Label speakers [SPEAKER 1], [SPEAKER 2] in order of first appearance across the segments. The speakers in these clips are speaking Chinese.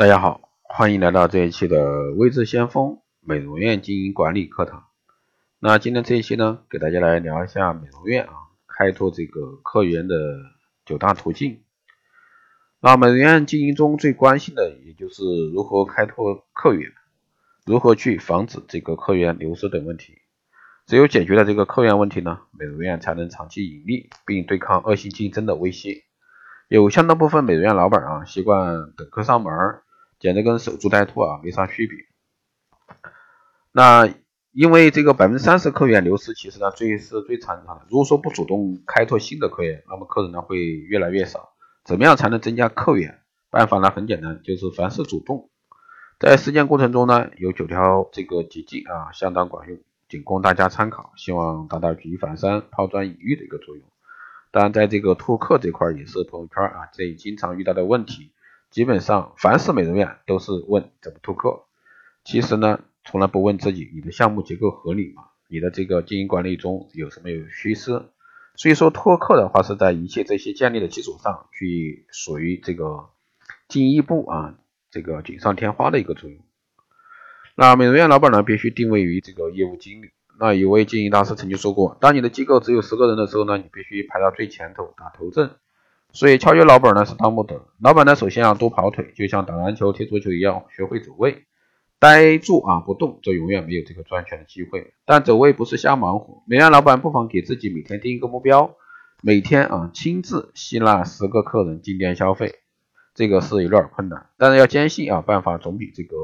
[SPEAKER 1] 大家好，欢迎来到这一期的微智先锋美容院经营管理课堂。那今天这一期呢，给大家来聊一下美容院啊开拓这个客源的九大途径。那美容院经营中最关心的，也就是如何开拓客源，如何去防止这个客源流失等问题。只有解决了这个客源问题呢，美容院才能长期盈利，并对抗恶性竞争的威胁。有相当部分美容院老板啊，习惯等客上门。简直跟守株待兔啊没啥区别。那因为这个百分之三十客源流失，其实呢最是最惨的。如果说不主动开拓新的客源，那么客人呢会越来越少。怎么样才能增加客源？办法呢很简单，就是凡事主动。在实践过程中呢，有九条这个捷径啊，相当管用，仅供大家参考，希望达到举一反三、抛砖引玉的一个作用。当然，在这个拓客这块也是朋友圈啊最经常遇到的问题。基本上，凡是美容院都是问怎么拓客，其实呢，从来不问自己你的项目结构合理吗？你的这个经营管理中有什么有缺失？所以说，拓客的话是在一切这些建立的基础上去属于这个进一步啊，这个锦上添花的一个作用。那美容院老板呢，必须定位于这个业务经理。那有位经营大师曾经说过，当你的机构只有十个人的时候呢，你必须排到最前头打头阵。所以敲约老板呢是当不得，老板呢首先要多跑腿，就像打篮球、踢足球一样，学会走位。呆住啊不动，就永远没有这个赚钱的机会。但走位不是瞎忙活，美院老板不妨给自己每天定一个目标，每天啊亲自吸纳十个客人进店消费。这个是有点困难，但是要坚信啊，办法总比这个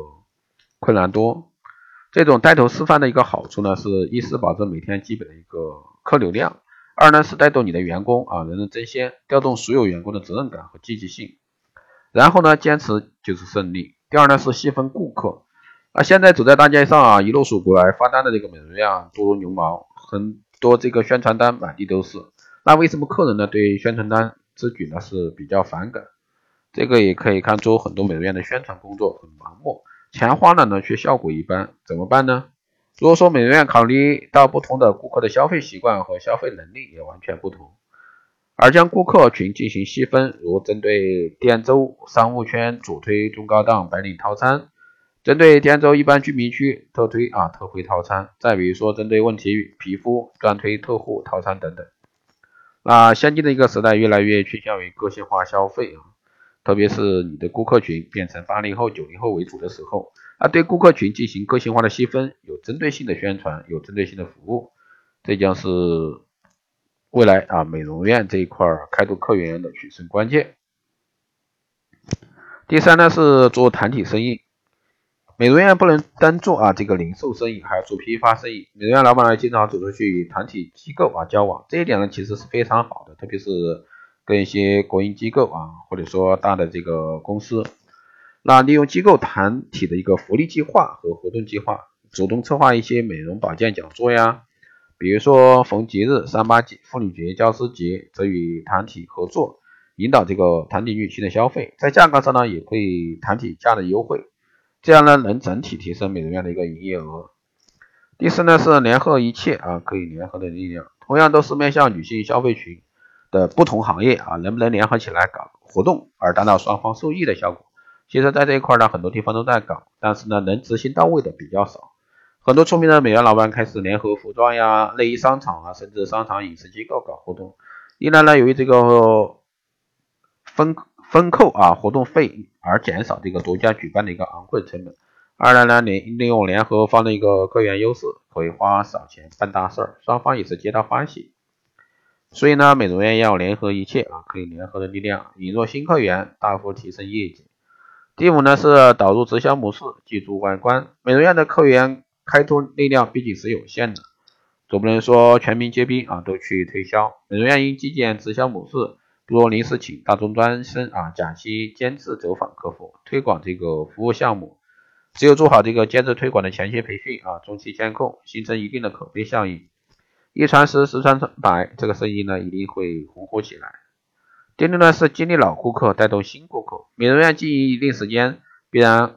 [SPEAKER 1] 困难多。这种带头示范的一个好处呢，是一是保证每天基本的一个客流量。二呢是带动你的员工啊，人人争先，调动所有员工的责任感和积极性。然后呢，坚持就是胜利。第二呢是细分顾客。那现在走在大街上啊，一路数过来发单的这个美容院啊，多如牛毛，很多这个宣传单满地都是。那为什么客人呢对宣传单之举呢是比较反感？这个也可以看出很多美容院的宣传工作很盲目，钱花了呢却效果一般，怎么办呢？如果说美容院考虑到不同的顾客的消费习惯和消费能力也完全不同，而将顾客群进行细分，如针对滇州商务圈主推中高档白领套餐，针对滇州一般居民区特推啊特惠套餐，再比如说针对问题皮肤专推特护套餐等等。那现今的一个时代越来越趋向于个性化消费啊，特别是你的顾客群变成八零后、九零后为主的时候。啊，对顾客群进行个性化的细分，有针对性的宣传，有针对性的服务，这将是未来啊美容院这一块开拓客源的取胜关键。第三呢是做团体生意，美容院不能单做啊这个零售生意，还要做批发生意。美容院老板呢经常走出去与团体机构啊交往，这一点呢其实是非常好的，特别是跟一些国营机构啊或者说大的这个公司。那利用机构团体的一个福利计划和活动计划，主动策划一些美容保健讲座呀，比如说逢节日、三八节、妇女节、教师节，则与团体合作，引导这个团体女性的消费，在价格上呢也可以团体价的优惠，这样呢能整体提升美容院的一个营业额。第四呢是联合一切啊，可以联合的力量，同样都是面向女性消费群的不同行业啊，能不能联合起来搞活动，而达到双方受益的效果？其实，在这一块呢，很多地方都在搞，但是呢，能执行到位的比较少。很多出名的美容老板开始联合服装呀、内衣商场啊，甚至商场饮食机构搞活动。一来呢，由于这个分分扣啊活动费而减少这个独家举办的一个昂贵成本；二来呢，联利用联合方的一个客源优势，可以花少钱办大事儿，双方也是皆大欢喜。所以呢，美容院要联合一切啊，可以联合的力量，引入新客源，大幅提升业绩。第五呢是导入直销模式，记住外观。美容院的客源开拓力量毕竟是有限的，总不能说全民皆兵啊都去推销。美容院应借鉴直销模式，不如临时请大中专生啊，假期兼职走访客户，推广这个服务项目。只有做好这个兼职推广的前期培训啊，中期监控，形成一定的口碑效应，一传十，十传百，这个生意呢一定会红火起来。第六呢是激励老顾客带动新顾客，美容院经营一定时间，必然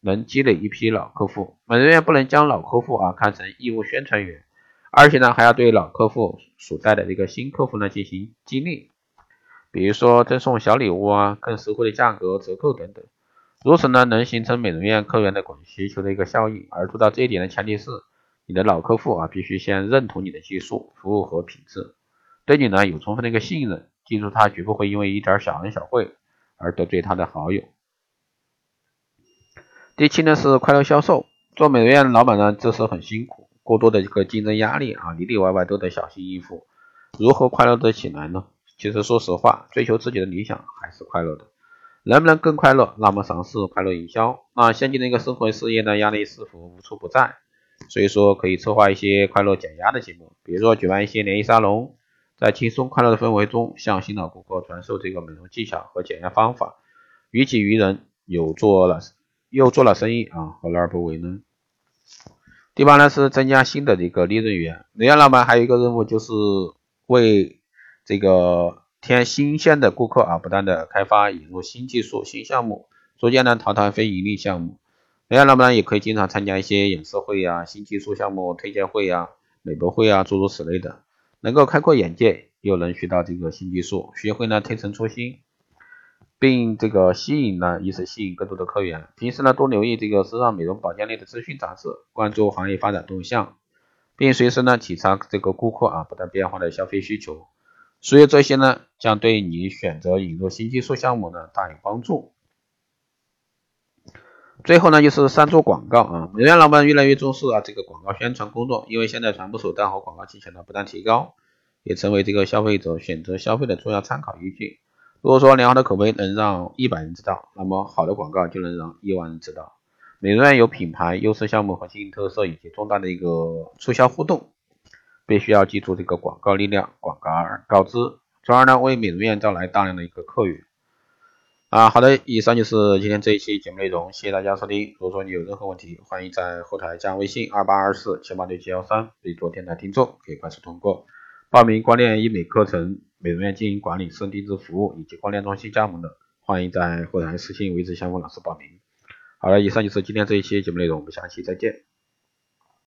[SPEAKER 1] 能积累一批老客户。美容院不能将老客户啊看成义务宣传员，而且呢还要对老客户所带的这个新客户呢进行激励，比如说赠送小礼物啊、更实惠的价格、折扣等等。如此呢，能形成美容院客源的滚需求的一个效应。而做到这一点的前提是，你的老客户啊，必须先认同你的技术、服务和品质，对你呢有充分的一个信任。记住，他绝不会因为一点小恩小惠而得罪他的好友。第七呢是快乐销售。做美容院老板呢，这是很辛苦，过多的一个竞争压力啊，里里外外都得小心应付。如何快乐得起来呢？其实说实话，追求自己的理想还是快乐的。能不能更快乐？那么尝试快乐营销。那现今的一个生活事业呢，压力似乎无处不在？所以说可以策划一些快乐减压的节目，比如说举办一些联谊沙龙，在轻松快乐的氛围中，向新老顾客传授这个美容技巧和减压方法，于己于人，有做了又做了生意啊，何乐而不为呢？第八呢是增加新的一个利润源。美容老板还有一个任务就是为这个添新鲜的顾客啊，不断的开发引入新技术、新项目，逐渐呢淘汰非盈利项目。美容老板也可以经常参加一些演示会呀、新技术项目推荐会呀、美博会啊，诸如此类的，能够开阔眼界，又能学到这个新技术，学会呢推陈出新。并这个吸引呢，以此吸引更多的客源。平时呢，多留意这个时尚美容保健类的资讯杂志，关注行业发展动向，并随时呢体察这个顾客啊不断变化的消费需求。所以这些呢，将对你选择引入新技术项目呢大有帮助。最后呢，就是善做广告啊，美容院老板越来越重视啊这个广告宣传工作，因为现在传播手段和广告技巧呢不断提高，也成为这个消费者选择消费的重要参考依据。如果说良好的口碑能让一百人知道，那么好的广告就能让亿万人知道。美容院有品牌优势项目和经营特色以及重大的一个促销互动，必须要记住这个广告力量，广告而告知，从而呢为美容院招来大量的一个客源。啊，好的，以上就是今天这一期节目内容，谢谢大家收听。如果说你有任何问题，欢迎在后台加微信二八二四七八六七幺三，备注电台听众，可以快速通过报名光电医美课程。美容院经营管理、私人定制服务以及光电中心加盟的，欢迎在后台私信为之相锋老师报名。好了，以上就是今天这一期节目内容，我们下期再见。